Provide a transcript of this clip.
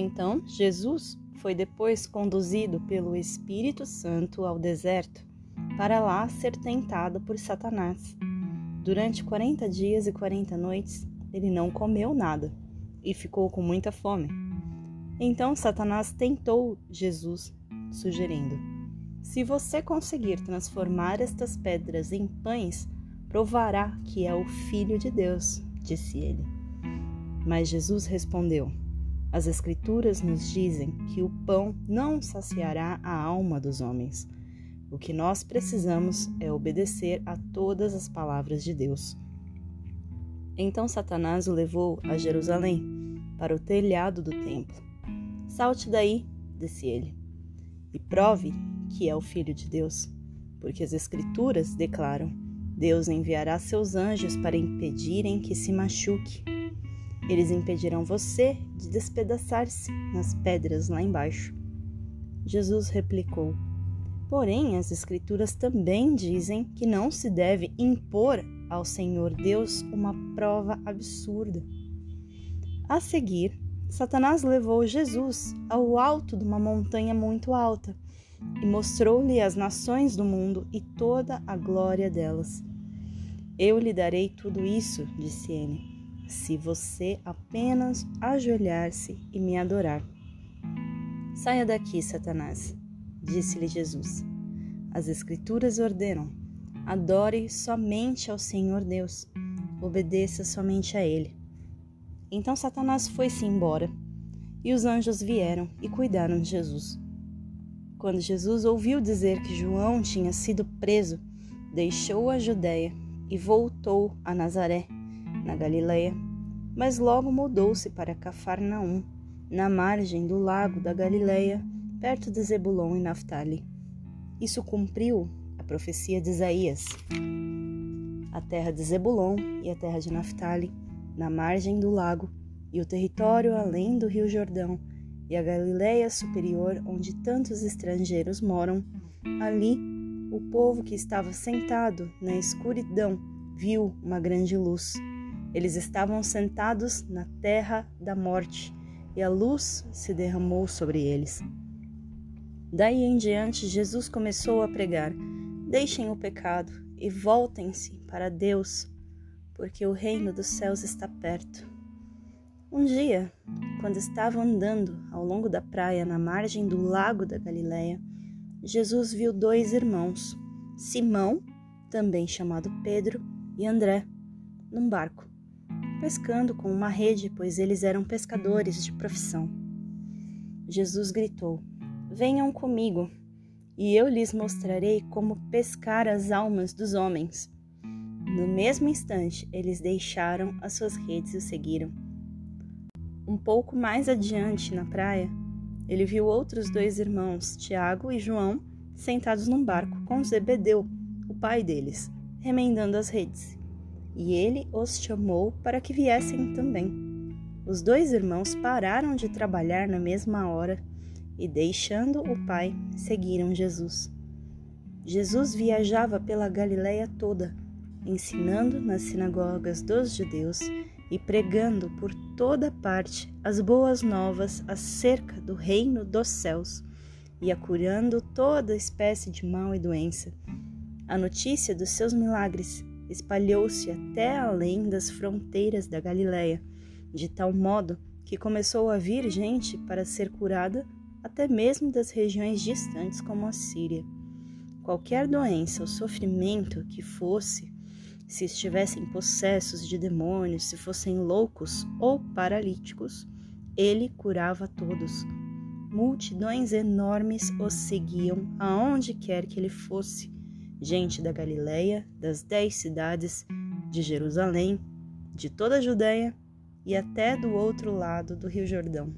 Então, Jesus foi depois conduzido pelo Espírito Santo ao deserto, para lá ser tentado por Satanás. Durante quarenta dias e quarenta noites, ele não comeu nada e ficou com muita fome. Então Satanás tentou Jesus, sugerindo: Se você conseguir transformar estas pedras em pães, provará que é o Filho de Deus, disse ele. Mas Jesus respondeu: As Escrituras nos dizem que o pão não saciará a alma dos homens. O que nós precisamos é obedecer a todas as palavras de Deus. Então Satanás o levou a Jerusalém, para o telhado do templo. Salte daí, disse ele, e prove que é o Filho de Deus, porque as Escrituras declaram: Deus enviará seus anjos para impedirem que se machuque. Eles impedirão você de despedaçar-se nas pedras lá embaixo. Jesus replicou: Porém, as Escrituras também dizem que não se deve impor ao Senhor Deus uma prova absurda. A seguir, Satanás levou Jesus ao alto de uma montanha muito alta e mostrou-lhe as nações do mundo e toda a glória delas. Eu lhe darei tudo isso, disse ele, se você apenas ajoelhar-se e me adorar. Saia daqui, Satanás disse-lhe Jesus. As Escrituras ordenam: adore somente ao Senhor Deus, obedeça somente a Ele. Então Satanás foi-se embora, e os anjos vieram e cuidaram de Jesus. Quando Jesus ouviu dizer que João tinha sido preso, deixou a Judéia e voltou a Nazaré, na Galileia, mas logo mudou-se para Cafarnaum, na margem do lago da Galileia, perto de Zebulon e Naphtali. Isso cumpriu a profecia de Isaías. A terra de Zebulon e a terra de Naphtali, na margem do lago, e o território além do rio Jordão, e a Galileia superior, onde tantos estrangeiros moram, ali o povo que estava sentado na escuridão viu uma grande luz. Eles estavam sentados na terra da morte, e a luz se derramou sobre eles. Daí em diante, Jesus começou a pregar: Deixem o pecado e voltem-se para Deus, porque o reino dos céus está perto. Um dia, quando estava andando ao longo da praia na margem do lago da Galileia, Jesus viu dois irmãos, Simão, também chamado Pedro, e André, num barco, pescando com uma rede, pois eles eram pescadores de profissão. Jesus gritou: Venham comigo, e eu lhes mostrarei como pescar as almas dos homens. No mesmo instante, eles deixaram as suas redes e o seguiram. Um pouco mais adiante, na praia, ele viu outros dois irmãos, Tiago e João, sentados num barco com Zebedeu, o pai deles, remendando as redes. E ele os chamou para que viessem também. Os dois irmãos pararam de trabalhar na mesma hora e, deixando o pai, seguiram Jesus. Jesus viajava pela Galiléia toda, ensinando nas sinagogas dos judeus e pregando por toda parte as boas novas acerca do reino dos céus e a curando toda espécie de mal e doença. A notícia dos seus milagres espalhou-se até além das fronteiras da Galiléia, de tal modo que começou a vir gente para ser curada até mesmo das regiões distantes como a Síria. Qualquer doença ou sofrimento que fosse, se estivessem possessos de demônios, se fossem loucos ou paralíticos, ele curava todos. Multidões enormes os seguiam aonde quer que ele fosse. Gente da Galileia, das dez cidades, de Jerusalém, de toda a Judéia e até do outro lado do Rio Jordão.